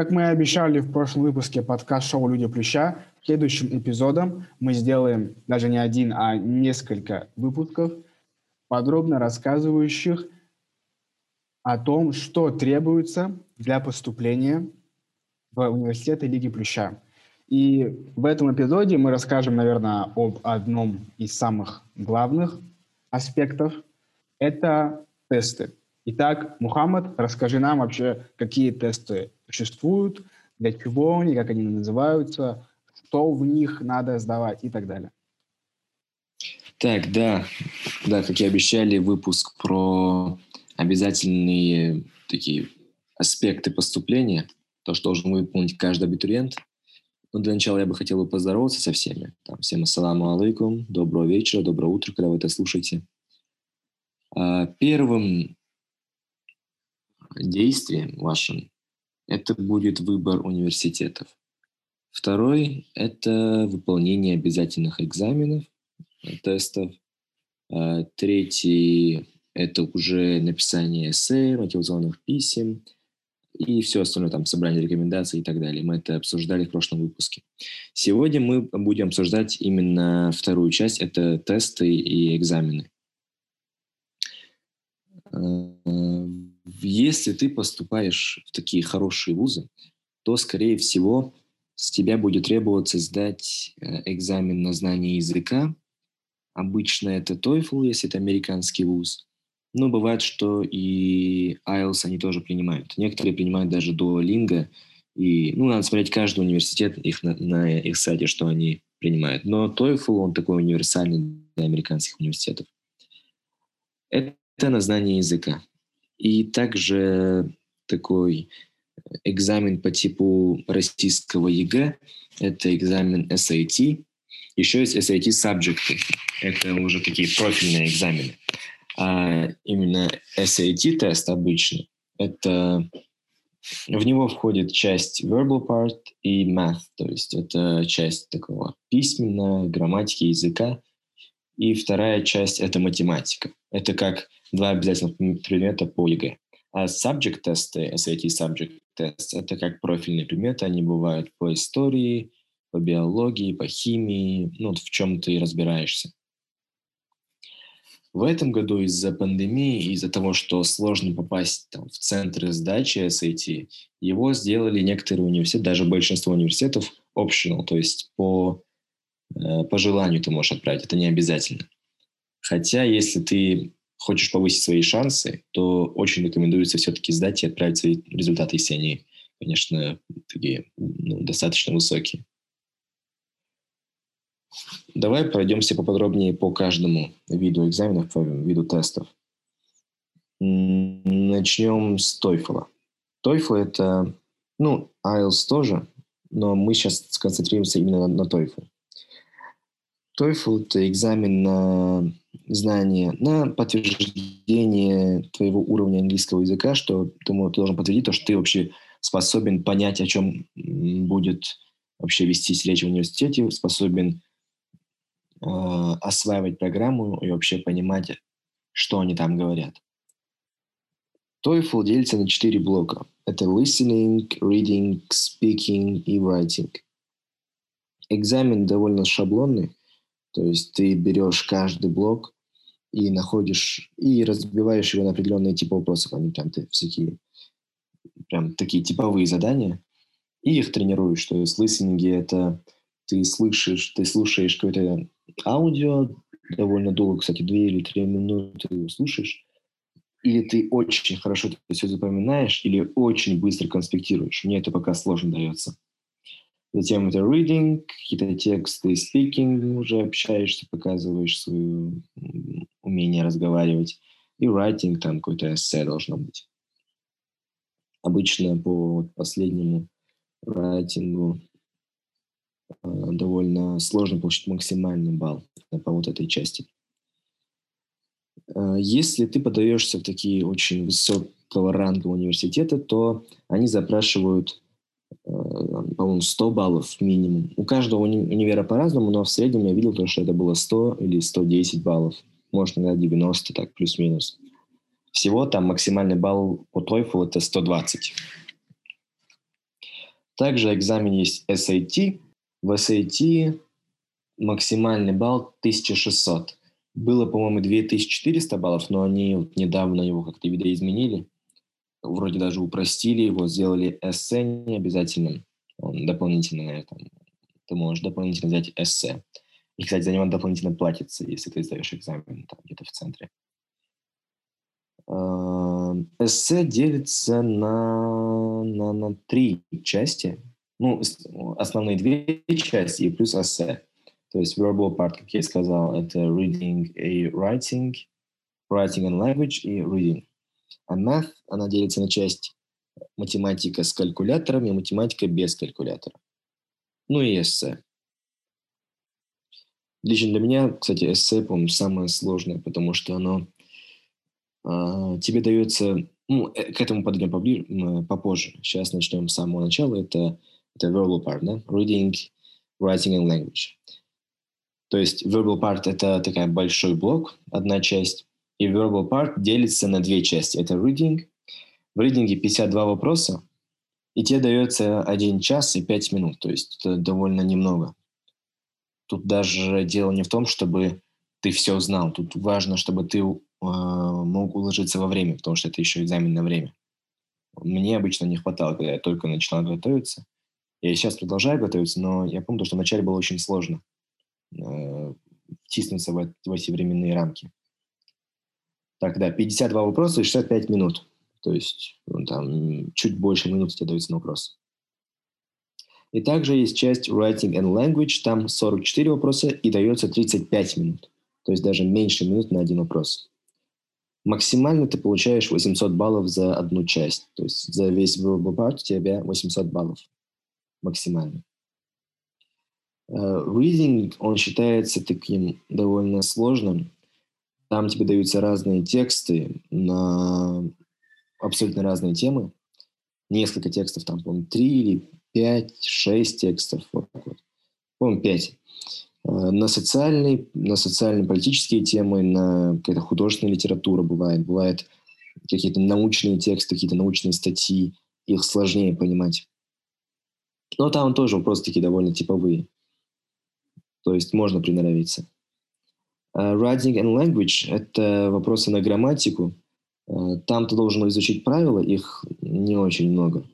Как мы и обещали в прошлом выпуске подкаст-шоу «Люди Плюща», следующим эпизодом мы сделаем даже не один, а несколько выпусков, подробно рассказывающих о том, что требуется для поступления в университеты Лиги Плюща. И в этом эпизоде мы расскажем, наверное, об одном из самых главных аспектов. Это тесты. Итак, Мухаммад, расскажи нам вообще, какие тесты существуют, для чего они, как они называются, что в них надо сдавать и так далее. Так, да, да, как и обещали, выпуск про обязательные такие аспекты поступления, то, что должен выполнить каждый абитуриент. Но для начала я бы хотел бы поздороваться со всеми. Там, всем ассаламу алейкум, доброго вечера, доброго утра, когда вы это слушаете. А, первым действием вашим это будет выбор университетов. Второй – это выполнение обязательных экзаменов, тестов. А, третий – это уже написание эссе, мотивационных писем и все остальное, там, собрание рекомендаций и так далее. Мы это обсуждали в прошлом выпуске. Сегодня мы будем обсуждать именно вторую часть – это тесты и экзамены. Если ты поступаешь в такие хорошие вузы, то, скорее всего, с тебя будет требоваться сдать э, экзамен на знание языка. Обычно это TOEFL, если это американский вуз. Но бывает, что и IELTS они тоже принимают. Некоторые принимают даже Duolingo. И, ну, надо смотреть каждый университет их на, на их сайте, что они принимают. Но TOEFL, он такой универсальный для американских университетов. Это на знание языка. И также такой экзамен по типу российского ЕГЭ, это экзамен SAT. Еще есть SAT Subject, это уже такие профильные экзамены. А именно SAT-тест обычно, это в него входит часть verbal part и math, то есть это часть такого письменного, грамматики языка. И вторая часть – это математика. Это как два обязательных предмета по ЕГЭ. А subject тесты, SAT subject тест, это как профильные предметы, они бывают по истории, по биологии, по химии, ну, в чем ты разбираешься. В этом году из-за пандемии, из-за того, что сложно попасть там, в центры сдачи SAT, его сделали некоторые университеты, даже большинство университетов optional, то есть по, э, по желанию ты можешь отправить, это не обязательно. Хотя, если ты хочешь повысить свои шансы, то очень рекомендуется все-таки сдать и отправить свои результаты, если они, конечно, такие ну, достаточно высокие. Давай пройдемся поподробнее по каждому виду экзаменов, по виду тестов. Начнем с TOEFL. TOEFL — это, ну, IELTS тоже, но мы сейчас сконцентрируемся именно на, TOEFL. TOEFL — это экзамен на знание, на подтверждение твоего уровня английского языка, что ты, ты должен подтвердить то, что ты вообще способен понять, о чем будет вообще вестись речь в университете, способен э, осваивать программу и вообще понимать, что они там говорят. TOEFL делится на четыре блока. Это listening, reading, speaking и writing. Экзамен довольно шаблонный, то есть ты берешь каждый блок и находишь, и разбиваешь его на определенные типы вопросов. Они там ты, всякие, прям такие типовые задания. И их тренируешь. То есть листинги — это ты слышишь, ты слушаешь какое-то аудио, довольно долго, кстати, две или три минуты слушаешь, или ты очень хорошо это все запоминаешь, или очень быстро конспектируешь. Мне это пока сложно дается. Затем это reading, какие-то тексты, speaking, уже общаешься, показываешь свое умение разговаривать. И writing, там какой-то эссе должно быть. Обычно по последнему райтингу э, довольно сложно получить максимальный балл по вот этой части. Э, если ты подаешься в такие очень высокого ранга университета, то они запрашивают Э, по-моему, 100 баллов минимум. У каждого уни- универа по-разному, но в среднем я видел то, что это было 100 или 110 баллов. Может, иногда 90, так, плюс-минус. Всего там максимальный балл по TOEFL это 120. Также экзамен есть SAT. В SAT максимальный балл 1600. Было, по-моему, 2400 баллов, но они вот недавно его как-то видоизменили. Вроде даже упростили его, сделали эссе необязательным. Дополнительно на этом. Ты можешь дополнительно взять эссе. И, кстати, за него дополнительно платится, если ты сдаешь экзамен там где-то в центре. А, эссе делится на, на, на три части. Ну, основные две части и плюс эссе. То есть verbal part, как я сказал, это reading и writing, writing and language и reading. А math, она делится на часть математика с калькулятором и математика без калькулятора. Ну и эссе. Лично для меня, кстати, эссе, по-моему, самое сложное, потому что оно э, тебе дается... Ну, э, к этому подойдем поближе, попозже. Сейчас начнем с самого начала. Это, это verbal part, да? Reading, writing and language. То есть verbal part — это такой большой блок, одна часть, и verbal part делится на две части. Это reading. В reading 52 вопроса, и тебе дается 1 час и 5 минут, то есть это довольно немного. Тут даже дело не в том, чтобы ты все знал. Тут важно, чтобы ты э, мог уложиться во время, потому что это еще экзамен на время. Мне обычно не хватало, когда я только начинал готовиться. Я сейчас продолжаю готовиться, но я помню, что вначале было очень сложно э, втиснуться в, в эти временные рамки. Так, да, 52 вопроса и 65 минут. То есть ну, там чуть больше минут тебе дается на вопрос. И также есть часть Writing and Language, там 44 вопроса и дается 35 минут. То есть даже меньше минут на один вопрос. Максимально ты получаешь 800 баллов за одну часть. То есть за весь verbal part у тебя 800 баллов максимально. Uh, reading, он считается таким довольно сложным. Там тебе даются разные тексты на абсолютно разные темы. Несколько текстов, там, по-моему, три или пять, шесть текстов. Вот. По-моему, пять. Uh, на социальные, на социально-политические темы, на какая-то художественная литература бывает. Бывает какие-то научные тексты, какие-то научные статьи. Их сложнее понимать. Но там тоже вопросы такие довольно типовые. То есть можно приноровиться. Uh, writing and language – это вопросы на грамматику. Uh, там ты должен изучить правила, их не очень много.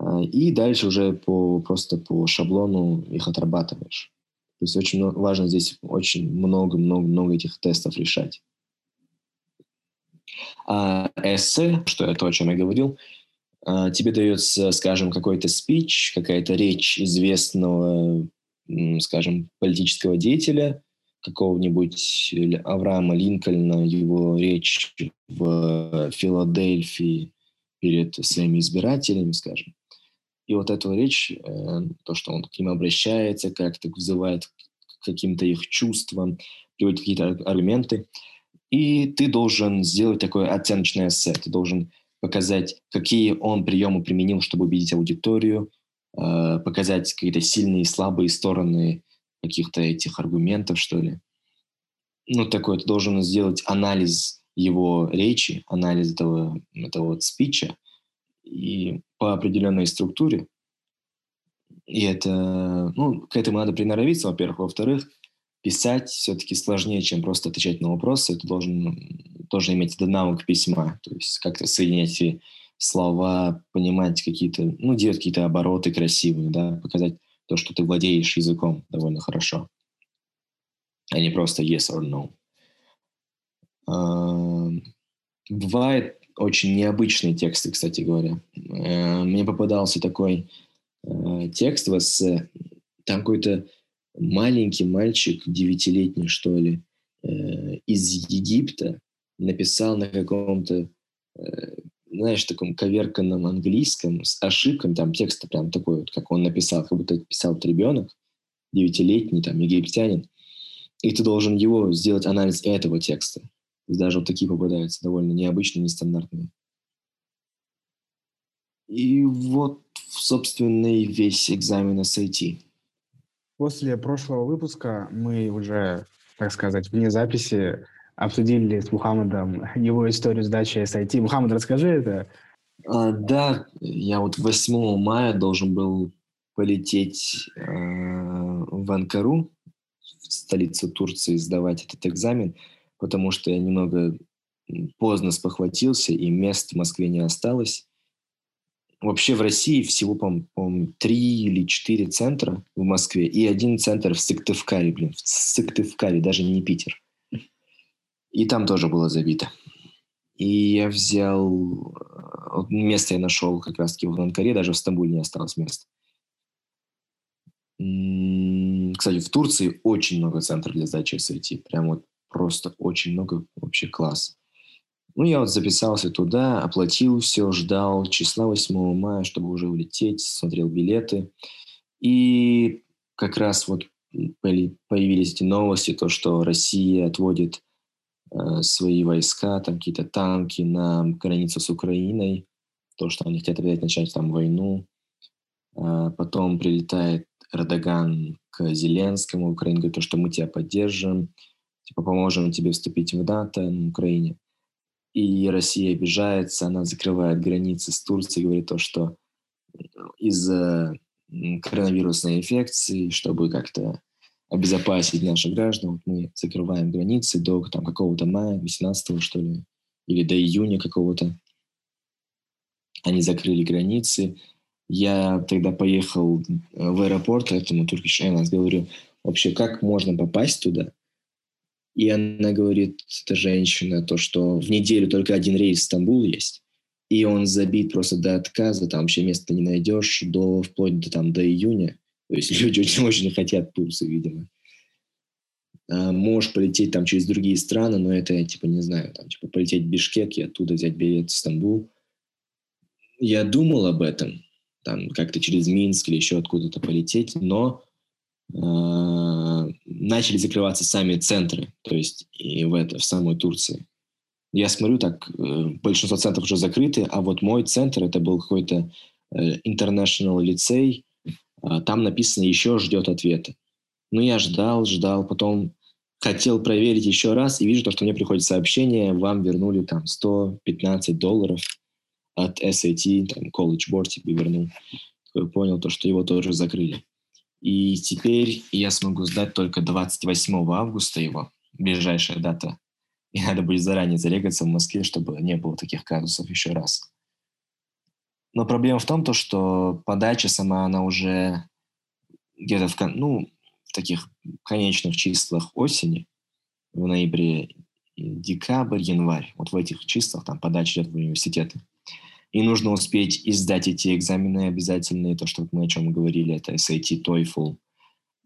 Uh, и дальше уже по, просто по шаблону их отрабатываешь. То есть очень важно здесь очень много-много-много этих тестов решать. А эссе, что это то, о чем я говорил, тебе дается, скажем, какой-то спич, какая-то речь известного скажем, политического деятеля, какого-нибудь Авраама Линкольна, его речь в Филадельфии перед своими избирателями, скажем. И вот эту речь, э, то, что он к ним обращается, как-то вызывает к каким-то их чувствам, приводит какие-то аргументы. И ты должен сделать такое оценочное эссе. Ты должен показать, какие он приемы применил, чтобы убедить аудиторию, Э, показать какие-то сильные и слабые стороны каких-то этих аргументов, что ли. Ну, такой, ты должен сделать анализ его речи, анализ этого, этого вот спича и по определенной структуре. И это, ну, к этому надо приноровиться, во-первых. Во-вторых, писать все-таки сложнее, чем просто отвечать на вопросы. Ты должен тоже иметь этот навык письма, то есть как-то соединять слова, понимать какие-то, ну, делать какие-то обороты красивые, да, показать то, что ты владеешь языком довольно хорошо, а не просто yes or no. Бывает очень необычные тексты, кстати говоря. Э, мне попадался такой э, текст в эссе, там какой-то маленький мальчик, девятилетний, что ли, э, из Египта написал на каком-то знаешь, таком коверканном английском с ошибками, там текст прям такой вот, как он написал, как будто писал вот ребенок, девятилетний, там, египтянин, и ты должен его сделать анализ этого текста. Даже вот такие попадаются, довольно необычные, нестандартные. И вот, собственно, и весь экзамен SAT. После прошлого выпуска мы уже, так сказать, вне записи обсудили с Мухаммадом его историю сдачи SIT. Мухаммад, расскажи это. А, да, я вот 8 мая должен был полететь э, в Анкару, в столицу Турции, сдавать этот экзамен, потому что я немного поздно спохватился, и мест в Москве не осталось. Вообще в России всего, по-моему, три или четыре центра в Москве и один центр в Сыктывкаре, блин, в Сыктывкаре, даже не Питер. И там тоже было забито. И я взял... Э, место я нашел как раз-таки в Анкаре, даже в Стамбуле не осталось места. Кстати, в Турции очень много центров для сдачи SAT. Прям вот просто очень много, вообще класс. Ну, я вот записался туда, оплатил все, ждал числа 8 мая, чтобы уже улететь, смотрел билеты. И как раз вот появились эти новости, то, что Россия отводит свои войска, там какие-то танки на границу с Украиной, то, что они хотят опять начать там войну. Э, потом прилетает Эрдоган к Зеленскому, Украине говорит, то, что мы тебя поддержим, типа поможем тебе вступить в НАТО на Украине и Россия обижается, она закрывает границы с Турцией, говорит то, что из-за коронавирусной инфекции, чтобы как-то обезопасить наших граждан, вот мы закрываем границы до там, какого-то мая, 18 что ли, или до июня какого-то. Они закрыли границы. Я тогда поехал в аэропорт, этому Turkish Airlines, говорю, вообще, как можно попасть туда? И она говорит, эта женщина, то, что в неделю только один рейс в Стамбул есть, и он забит просто до отказа, там вообще места не найдешь, до, вплоть до, там, до июня. То есть люди очень-очень хотят Турцию, видимо. А можешь полететь там через другие страны, но это, я, типа, не знаю, там, типа, полететь в Бишкек и оттуда взять билет в Стамбул. Я думал об этом, там, как-то через Минск или еще откуда-то полететь, но Э, начали закрываться сами центры, то есть и в, это, в самой Турции. Я смотрю, так, э, большинство центров уже закрыты, а вот мой центр, это был какой-то э, international лицей, а там написано «еще ждет ответа». Ну, я ждал, ждал, потом хотел проверить еще раз, и вижу, то, что мне приходит сообщение, вам вернули там 115 долларов от SAT, там, College Board тебе вернул. Понял, то, что его тоже закрыли. И теперь я смогу сдать только 28 августа его, ближайшая дата. И надо будет заранее зарегаться в Москве, чтобы не было таких казусов еще раз. Но проблема в том, то, что подача сама, она уже где-то в, ну, в таких конечных числах осени, в ноябре, декабрь, январь, вот в этих числах там подача идет в университеты. И нужно успеть издать эти экзамены обязательные, то, что мы о чем говорили, это SAT, TOEFL.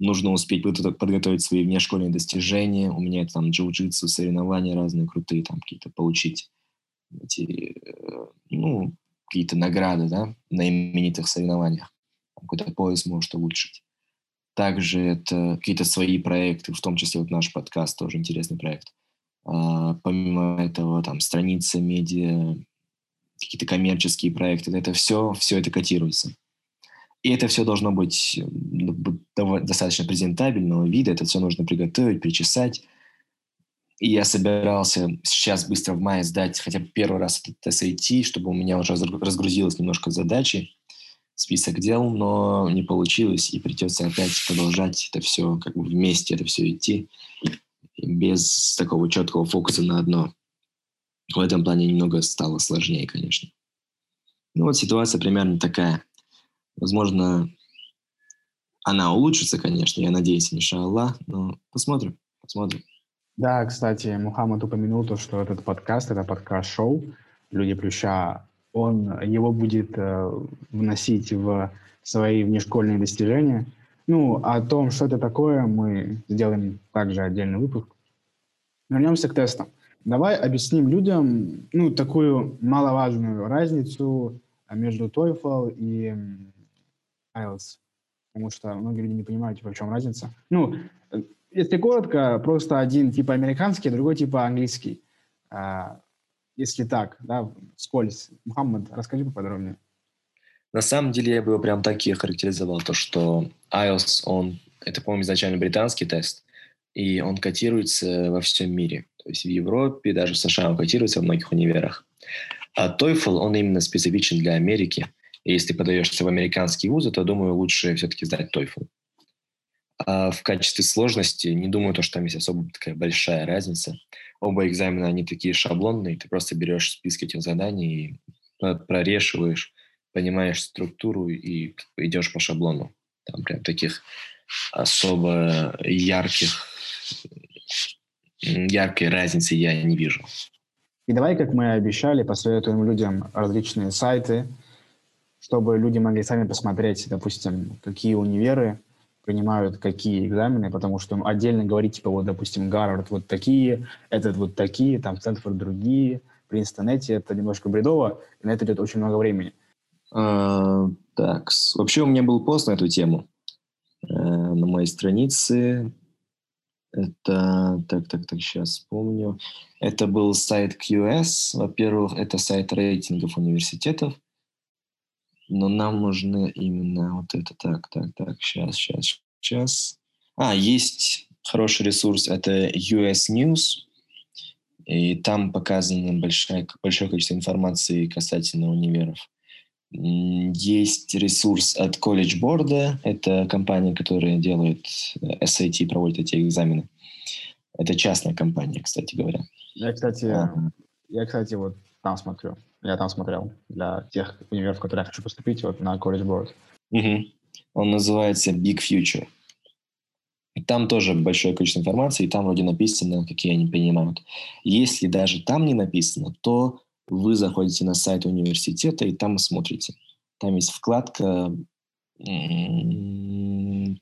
Нужно успеть подготовить свои внешкольные достижения. У меня там джиу-джитсу, соревнования разные крутые, там какие-то получить эти, э, ну, какие-то награды, да, на именитых соревнованиях. Какой-то пояс может улучшить. Также это какие-то свои проекты, в том числе вот наш подкаст, тоже интересный проект. А, помимо этого, там, страница медиа, какие-то коммерческие проекты, это все, все это котируется. И это все должно быть достаточно презентабельного вида, это все нужно приготовить, причесать. И я собирался сейчас быстро в мае сдать хотя бы первый раз этот SAT, чтобы у меня уже разгрузилось немножко задачи, список дел, но не получилось, и придется опять продолжать это все, как бы вместе это все идти, без такого четкого фокуса на одно в этом плане немного стало сложнее, конечно. Ну вот ситуация примерно такая. Возможно, она улучшится, конечно, я надеюсь, иншаллах, но посмотрим, посмотрим. Да, кстати, Мухаммад упомянул то, что этот подкаст, это подкаст-шоу «Люди Плюща», он, его будет э, вносить в свои внешкольные достижения. Ну, о том, что это такое, мы сделаем также отдельный выпуск. Вернемся к тестам. Давай объясним людям ну, такую маловажную разницу между TOEFL и IELTS. Потому что многие люди не понимают, типа, в чем разница. Ну, э, если коротко, просто один типа американский, другой типа английский. А, если так, да, скользь. Мухаммад, расскажи поподробнее. На самом деле я бы его прям так и охарактеризовал, то что IELTS, он, это, по-моему, изначально британский тест, и он котируется во всем мире. То есть в Европе, даже в США он котируется во многих универах. А TOEFL, он именно специфичен для Америки. И если подаешься в американские вузы, то, думаю, лучше все-таки сдать TOEFL. А в качестве сложности не думаю, то, что там есть особо такая большая разница. Оба экзамена, они такие шаблонные, ты просто берешь список этих заданий, прорешиваешь, понимаешь структуру и идешь по шаблону. Там прям таких особо ярких, яркой разницы я не вижу. И давай, как мы обещали, посоветуем людям различные сайты, чтобы люди могли сами посмотреть, допустим, какие универы принимают какие экзамены, потому что отдельно говорить, типа, вот, допустим, Гарвард вот такие, этот вот такие, там, Стэнфорд другие, Принстон эти, это немножко бредово, и на это идет очень много времени. А, так, вообще у меня был пост на эту тему э, на моей странице. Это, так, так, так, сейчас вспомню. Это был сайт QS. Во-первых, это сайт рейтингов университетов. Но нам нужно именно вот это. Так, так, так, сейчас, сейчас, сейчас. А, есть хороший ресурс. Это US News. И там показано большое, большое количество информации касательно универов. Есть ресурс от College Board, это компания, которая делает э, SAT, проводит эти экзамены. Это частная компания, кстати говоря. Я, кстати, а. я, кстати, вот там смотрю. Я там смотрел для тех универов, в которые я хочу поступить, вот на College Board. Угу. Он называется Big Future. Там тоже большое количество информации, и там вроде написано, какие они принимают. Если даже там не написано, то вы заходите на сайт университета и там смотрите. Там есть вкладка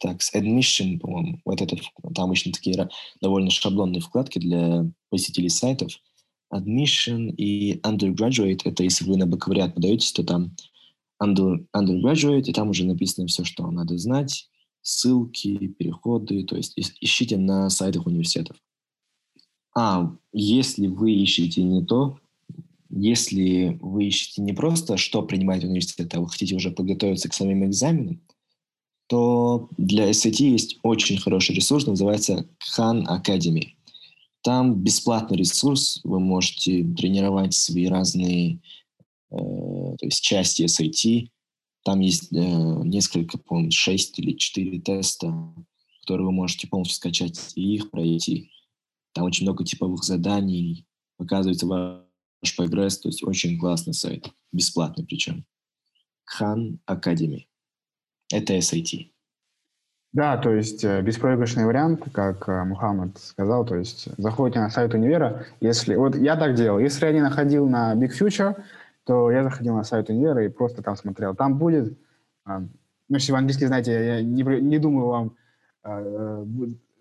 так, с admission, по-моему, вот этот, там обычно такие довольно шаблонные вкладки для посетителей сайтов. Admission и undergraduate, это если вы на бакалавриат подаетесь, то там under, undergraduate, и там уже написано все, что надо знать, ссылки, переходы, то есть ищите на сайтах университетов. А, если вы ищете не то, если вы ищете не просто, что принимает университет, а вы хотите уже подготовиться к самим экзаменам, то для SAT есть очень хороший ресурс, называется Khan Academy. Там бесплатный ресурс, вы можете тренировать свои разные э, то есть части SAT. Там есть э, несколько, по-моему, 6 или 4 теста, которые вы можете полностью скачать и их пройти. Там очень много типовых заданий, показывается ваш прогресс, то есть очень классный сайт, бесплатный причем. Khan Academy. Это SAT. Да, то есть э, беспроигрышный вариант, как э, Мухаммад сказал, то есть заходите на сайт универа, если... Вот я так делал. Если я не находил на Big Future, то я заходил на сайт универа и просто там смотрел. Там будет... Э, ну, если вы английский знаете, я не, не думаю вам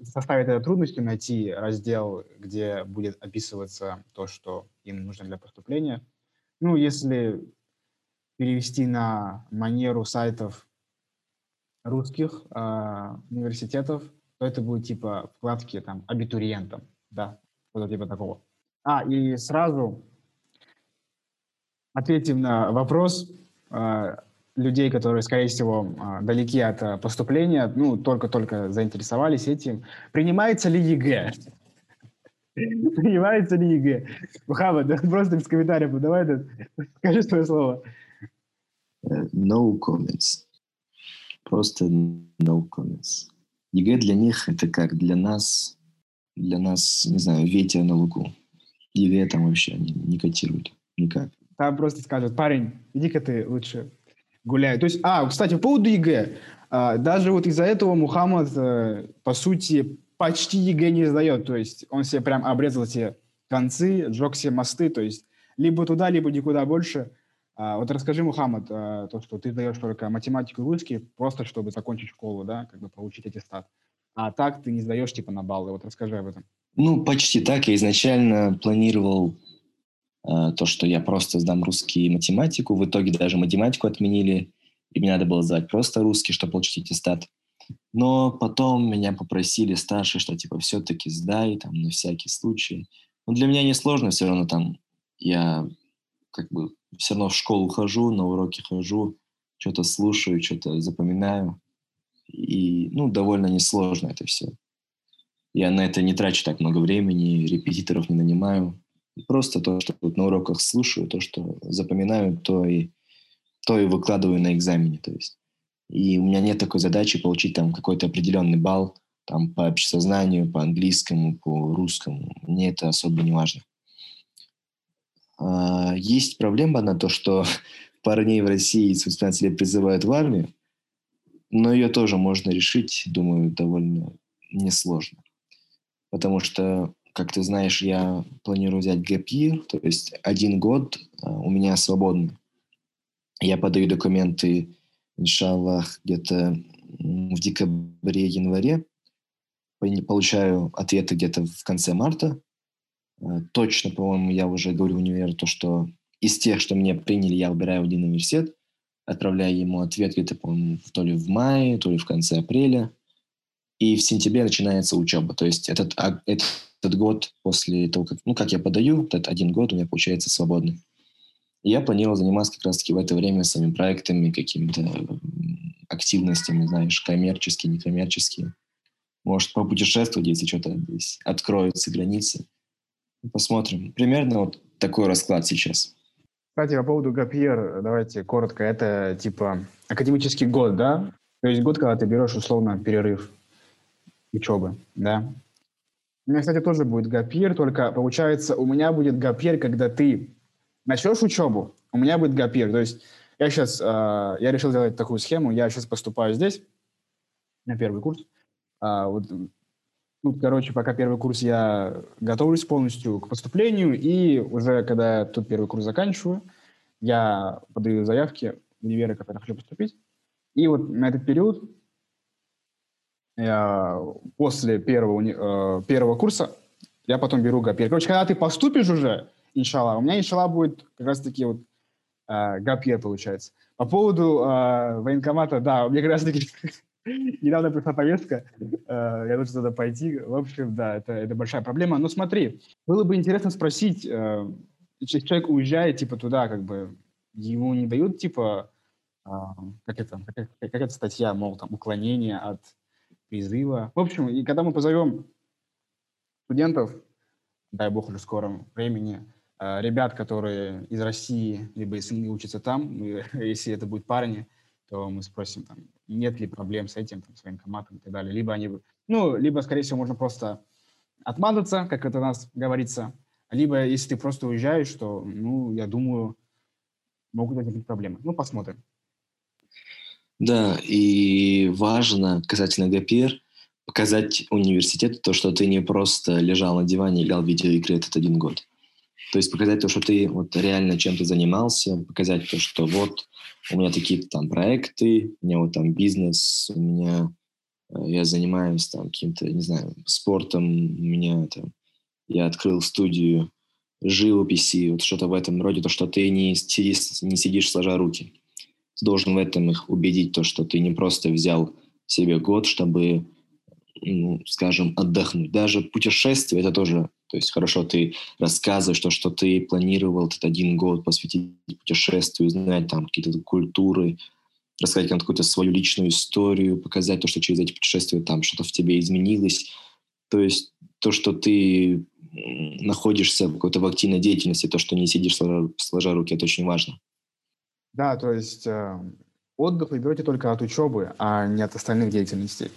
составить это трудностью найти раздел, где будет описываться то, что им нужно для поступления. Ну, если перевести на манеру сайтов русских э, университетов, то это будет типа вкладки там абитуриентам, да, что-то типа такого. А, и сразу ответим на вопрос э, людей, которые, скорее всего, э, далеки от э, поступления, ну, только-только заинтересовались этим. Принимается ли ЕГЭ? Принимается ли ЕГЭ? Мухаммад, просто без комментариев, давай скажи свое слово. No comments. Просто no comments. ЕГЭ для них это как для нас, для нас, не знаю, ветер на лугу. ЕГЭ там вообще не, не котируют никак. Там просто скажут, парень, иди-ка ты лучше гуляй. То есть, а, кстати, по поводу ЕГЭ. А, даже вот из-за этого Мухаммад, э, по сути, почти ЕГЭ не сдает. То есть он себе прям обрезал все концы, сжег все мосты. То есть либо туда, либо никуда больше. А, вот расскажи, Мухаммад, а, то, что ты даешь только математику и русский, просто чтобы закончить школу, да, как бы получить аттестат. А так ты не сдаешь типа на баллы. Вот расскажи об этом. Ну, почти так. Я изначально планировал э, то, что я просто сдам русский и математику. В итоге даже математику отменили, и мне надо было сдавать просто русский, чтобы получить аттестат. Но потом меня попросили старшие, что типа все-таки сдай, там, на всякий случай. Но для меня не сложно, все равно там я как бы все равно в школу хожу, на уроки хожу, что-то слушаю, что-то запоминаю. И, ну, довольно несложно это все. Я на это не трачу так много времени, репетиторов не нанимаю. Просто то, что вот на уроках слушаю, то, что запоминаю, то и, то и выкладываю на экзамене. То есть. И у меня нет такой задачи получить там какой-то определенный балл там, по общесознанию, по английскому, по русскому. Мне это особо не важно. А, есть проблема на то, что парней в России с 18 лет призывают в армию, но ее тоже можно решить, думаю, довольно несложно. Потому что, как ты знаешь, я планирую взять year, то есть один год а, у меня свободный. Я подаю документы, иншаллах, где-то в декабре-январе, получаю ответы где-то в конце марта. А, точно, по-моему, я уже говорю в универ то, что из тех, что меня приняли, я выбираю один университет, отправляю ему ответ где-то, по-моему, то ли в мае, то ли в конце апреля. И в сентябре начинается учеба. То есть этот, этот год после того, как, ну, как я подаю, этот один год у меня получается свободный. Я планировал заниматься как раз-таки в это время своими проектами, какими-то активностями, знаешь, коммерческие, некоммерческие. Может, попутешествовать, если что-то здесь откроются границы. Посмотрим. Примерно вот такой расклад сейчас. Кстати, по поводу ГАПьер, давайте коротко. Это типа академический год, да? То есть год, когда ты берешь условно перерыв учебы, да? У меня, кстати, тоже будет ГАПьер, только получается, у меня будет ГАПьер, когда ты начнешь учебу, у меня будет ГАПьер. То есть я сейчас, э, я решил сделать такую схему, я сейчас поступаю здесь на первый курс. А, вот Тут, короче, пока первый курс я готовлюсь полностью к поступлению, и уже когда тут первый курс заканчиваю, я подаю заявки в универы, которые хочу поступить. И вот на этот период я, после первого, э, первого курса я потом беру ГАПИР. Короче, когда ты поступишь уже, иншалла, у меня иншалла будет как раз-таки вот э, ГАПИР получается. По поводу э, военкомата, да, у меня как раз-таки Недавно пришла повестка, э, я должен туда пойти. В общем, да, это, это большая проблема. Но смотри, было бы интересно спросить, э, человек уезжает, типа, туда, как бы, ему не дают, типа, а, как это, как, как эта статья, мол, там, уклонение от призыва. В общем, и когда мы позовем студентов, дай бог уже в скором времени, э, ребят, которые из России, либо из СНГ учатся там, если это будут парни, то мы спросим, там, нет ли проблем с этим, там, с военкоматом и так далее. Либо они, ну, либо, скорее всего, можно просто отмазаться, как это у нас говорится, либо, если ты просто уезжаешь, то, ну, я думаю, могут возникнуть проблемы. Ну, посмотрим. Да, и важно касательно ГПР показать университету то, что ты не просто лежал на диване и играл в видеоигры этот один год. То есть показать то, что ты вот реально чем-то занимался, показать то, что вот у меня такие там проекты, у меня вот там бизнес, у меня э, я занимаюсь там каким-то, не знаю, спортом, у меня там, я открыл студию живописи, вот что-то в этом роде, то, что ты не сидишь, не сидишь сложа руки. Ты должен в этом их убедить, то, что ты не просто взял себе год, чтобы, ну, скажем, отдохнуть. Даже путешествие – это тоже то есть хорошо ты рассказываешь то, что ты планировал этот один год посвятить путешествию, узнать там какие-то культуры, рассказать какую-то свою личную историю, показать то, что через эти путешествия там что-то в тебе изменилось. То есть то, что ты находишься в какой-то активной деятельности, то, что не сидишь сложа, сложа руки, это очень важно. Да, то есть э, отдых вы берете только от учебы, а не от остальных деятельностей.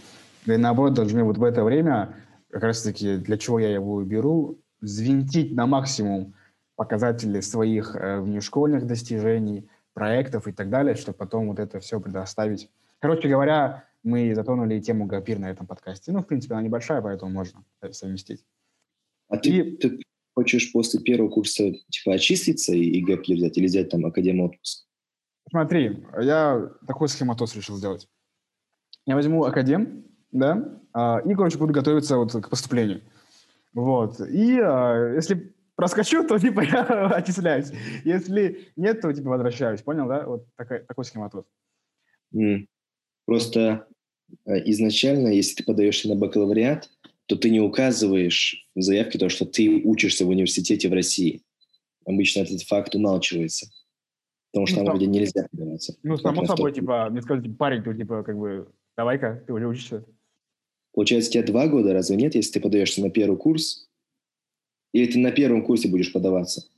Вы, наоборот, должны вот в это время как раз-таки для чего я его беру, взвинтить на максимум показатели своих э, внешкольных достижений, проектов и так далее, чтобы потом вот это все предоставить. Короче говоря, мы затронули тему ГАПИР на этом подкасте. Ну, в принципе, она небольшая, поэтому можно совместить. А и... ты, ты хочешь после первого курса типа отчислиться и, и ГАПИР взять или взять там академ отпуск? Смотри, я такой схематоз решил сделать. Я возьму академ, да, а, и, короче, буду готовиться вот к поступлению. Вот. И а, если проскочу, то, типа, я отчисляюсь. Если нет, то, типа, возвращаюсь. Понял, да? Вот такой, такой схематоз. Mm. Просто а, изначально, если ты подаешься на бакалавриат, то ты не указываешь в заявке то, что ты учишься в университете в России. Обычно этот факт умалчивается. Потому что ну, там вроде нельзя подаваться. Ну, само собой, типа, мне сказали, типа, парень, ты, типа, как бы, давай-ка, ты уже учишься. Получается, у тебя два года, разве нет, если ты подаешься на первый курс? Или ты на первом курсе будешь подаваться?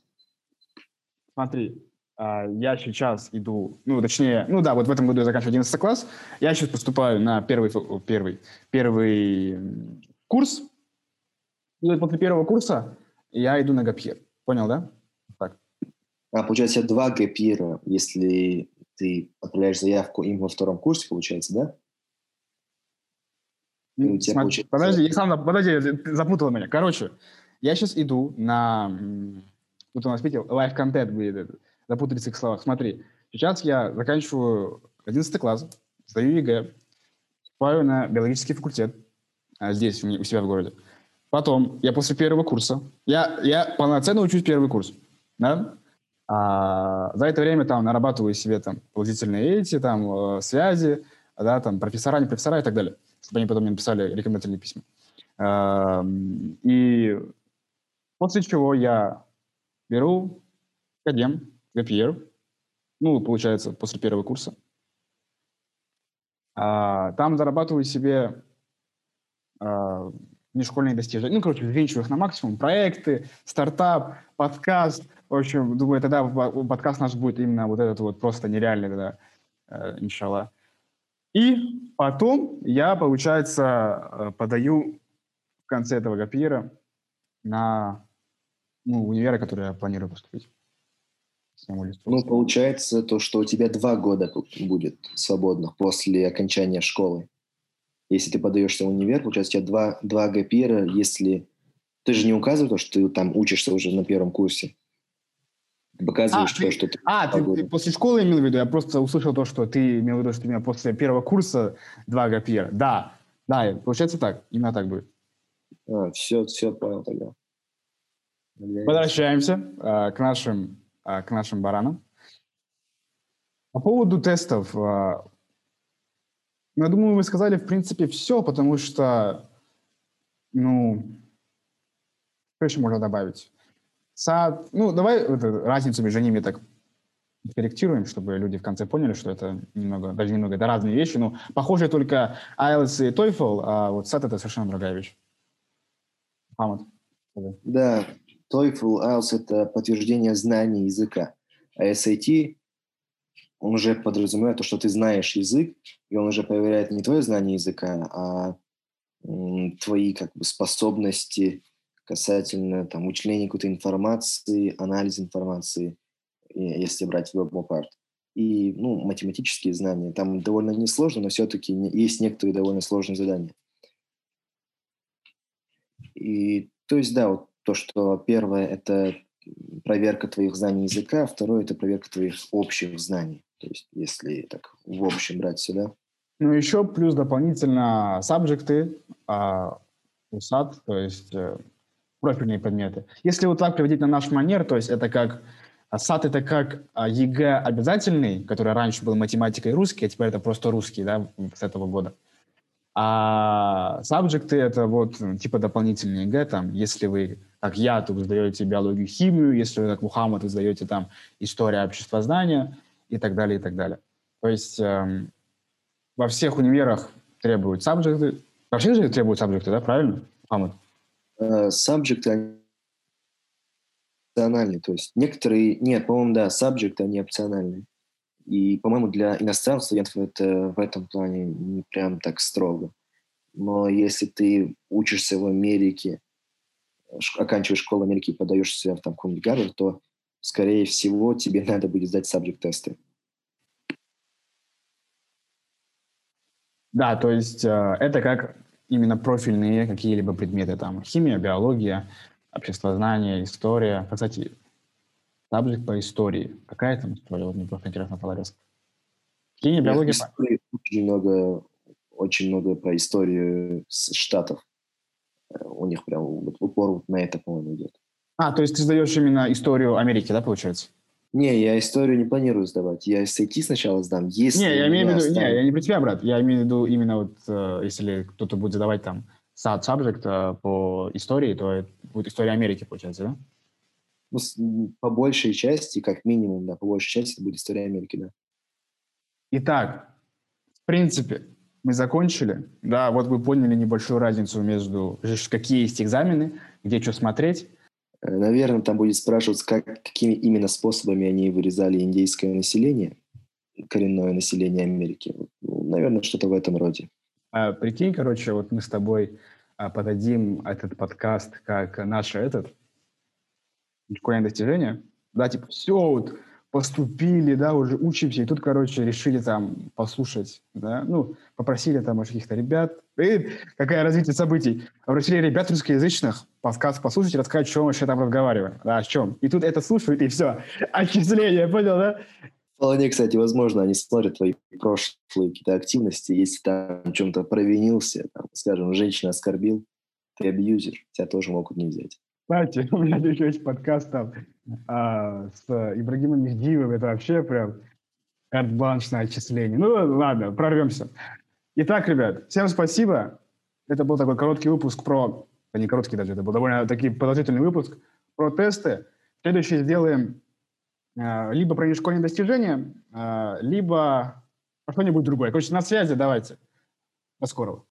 Смотри, а, я сейчас иду, ну, точнее, ну да, вот в этом году я заканчиваю 11 класс, я сейчас поступаю на первый, первый, первый курс, и после первого курса я иду на гапьер. Понял, да? Так. А, получается, два гапьера, если ты отправляешь заявку им во втором курсе, получается, да? Ну, Смотри, получается... Подожди, сам, подожди, ты запутал меня. Короче, я сейчас иду на... Тут у нас, видите, live-контент будет, запутались в словах. Смотри, сейчас я заканчиваю 11 класс, сдаю ЕГЭ, поступаю на биологический факультет а, здесь, у себя в городе. Потом я после первого курса, я, я полноценно учусь первый курс, да? А за это время там нарабатываю себе там положительные эти, там, э, связи, да, там, профессора, не профессора и так далее, чтобы они потом мне написали рекомендательные письма. И после чего я беру академ, ГПР, ну, получается, после первого курса. А, там зарабатываю себе а, нешкольные достижения. Ну, короче, взвинчиваю их на максимум. Проекты, стартап, подкаст. В общем, думаю, тогда подкаст наш будет именно вот этот вот просто нереальный тогда, э. И потом я, получается, э, подаю в конце этого гапира на ну, универы, которые я планирую поступить. Ну, получается то, что у тебя два года будет свободных после окончания школы. Если ты подаешься в универ, получается, у тебя два, два гапира, если... Ты же не указывал, что ты там учишься уже на первом курсе. Показываешь а, то, ты, что ты... А, ты, ты после школы имел в виду? Я просто услышал то, что ты имел в виду, что у меня после первого курса два гапира. Да, да, получается так. Именно так будет. А, все, все понял тогда. Возвращаемся э, к нашим э, к нашим баранам. По поводу тестов, э, я думаю, вы сказали, в принципе, все, потому что, ну, что еще можно добавить? Сад, ну, давай это, разницу между ними так корректируем, чтобы люди в конце поняли, что это немного, даже немного, это разные вещи, но похожие только IELTS и TOEFL, а вот SAT это совершенно другая вещь. Хамад. Да, TOEFL, IELTS – это подтверждение знаний языка, а SAT он уже подразумевает то, что ты знаешь язык, и он уже проверяет не твое знание языка, а твои как бы способности касательно там учтения какой-то информации, анализ информации, если брать verbal part. И ну, математические знания. Там довольно несложно, но все-таки есть некоторые довольно сложные задания. И то есть, да, вот то, что первое – это проверка твоих знаний языка, а второе – это проверка твоих общих знаний. То есть, если так в общем брать сюда. Ну, еще плюс дополнительно subjects, а, у SAT, то есть э, профильные предметы. Если вот так приводить на наш манер, то есть это как а SAT это как а, ЕГЭ обязательный, который раньше был математикой и русский, а теперь это просто русский, да, с этого года. А subjects это вот типа дополнительный ЕГЭ, там, если вы, как я, то вы сдаете биологию, химию, если вы, как Мухаммад, вы сдаете там история обществознания и так далее, и так далее. То есть эм, во всех универах требуют сабжекты. Вообще же требуют сабжекты, да, правильно, Мухаммад? Сабжекты опциональные, то есть некоторые, нет, по-моему, да, сабжекты, они опциональные. И, по-моему, для иностранных студентов это в этом плане не прям так строго. Но если ты учишься в Америке, оканчиваешь школу Америки и подаешься в там какой-нибудь то, скорее всего, тебе надо будет сдать сабжект-тесты. Да, то есть э, это как именно профильные какие-либо предметы, там химия, биология, обществознание, история. Кстати, Сабжект по истории. Какая там история? Вот мне просто интересно резко. Химия, биология. Истории очень много, очень много про историю Штатов. Э, у них прям вот упор на это, по-моему, идет. А, то есть ты сдаешь именно историю Америки, да, получается? Не, я историю не планирую сдавать. Я SAT сначала сдам. Если не, я имею в виду, останет... не, я не про тебя, брат. Я имею в виду именно вот, э, если кто-то будет задавать там SAT subject э, по истории, то это будет история Америки, получается, да? ну, по большей части, как минимум, да, по большей части это будет история Америки, да. Итак, в принципе, мы закончили. Да, вот вы поняли небольшую разницу между какие есть экзамены, где что смотреть. Э, наверное, там будет спрашиваться, как, какими именно способами они вырезали индейское население, коренное население Америки. Ну, наверное, что-то в этом роде. А, прикинь, короче, вот мы с тобой а, подадим этот подкаст как наше этот школьное достижение. Да, типа, все, вот поступили, да, уже учимся, и тут, короче, решили там послушать, да, ну, попросили там каких-то ребят, и какое развитие событий, попросили ребят русскоязычных подкаст послушать и рассказать, что мы вообще там разговариваем, да, о чем. И тут это слушают, и все, отчисление, понял, да? Вполне, кстати, возможно, они смотрят твои прошлые какие-то активности, если там чем-то провинился, там, скажем, женщина оскорбил, ты абьюзер, тебя тоже могут не взять. Кстати, у меня еще есть подкаст там а, с Ибрагимом Мехдиевым. Это вообще прям карт-бланш на отчисление. Ну, ладно, прорвемся. Итак, ребят, всем спасибо. Это был такой короткий выпуск про... Да не короткий даже, это был довольно таки продолжительный выпуск про тесты. Следующий сделаем а, либо про нешкольные достижения, а, либо про что-нибудь другое. Короче, на связи давайте. До скорого.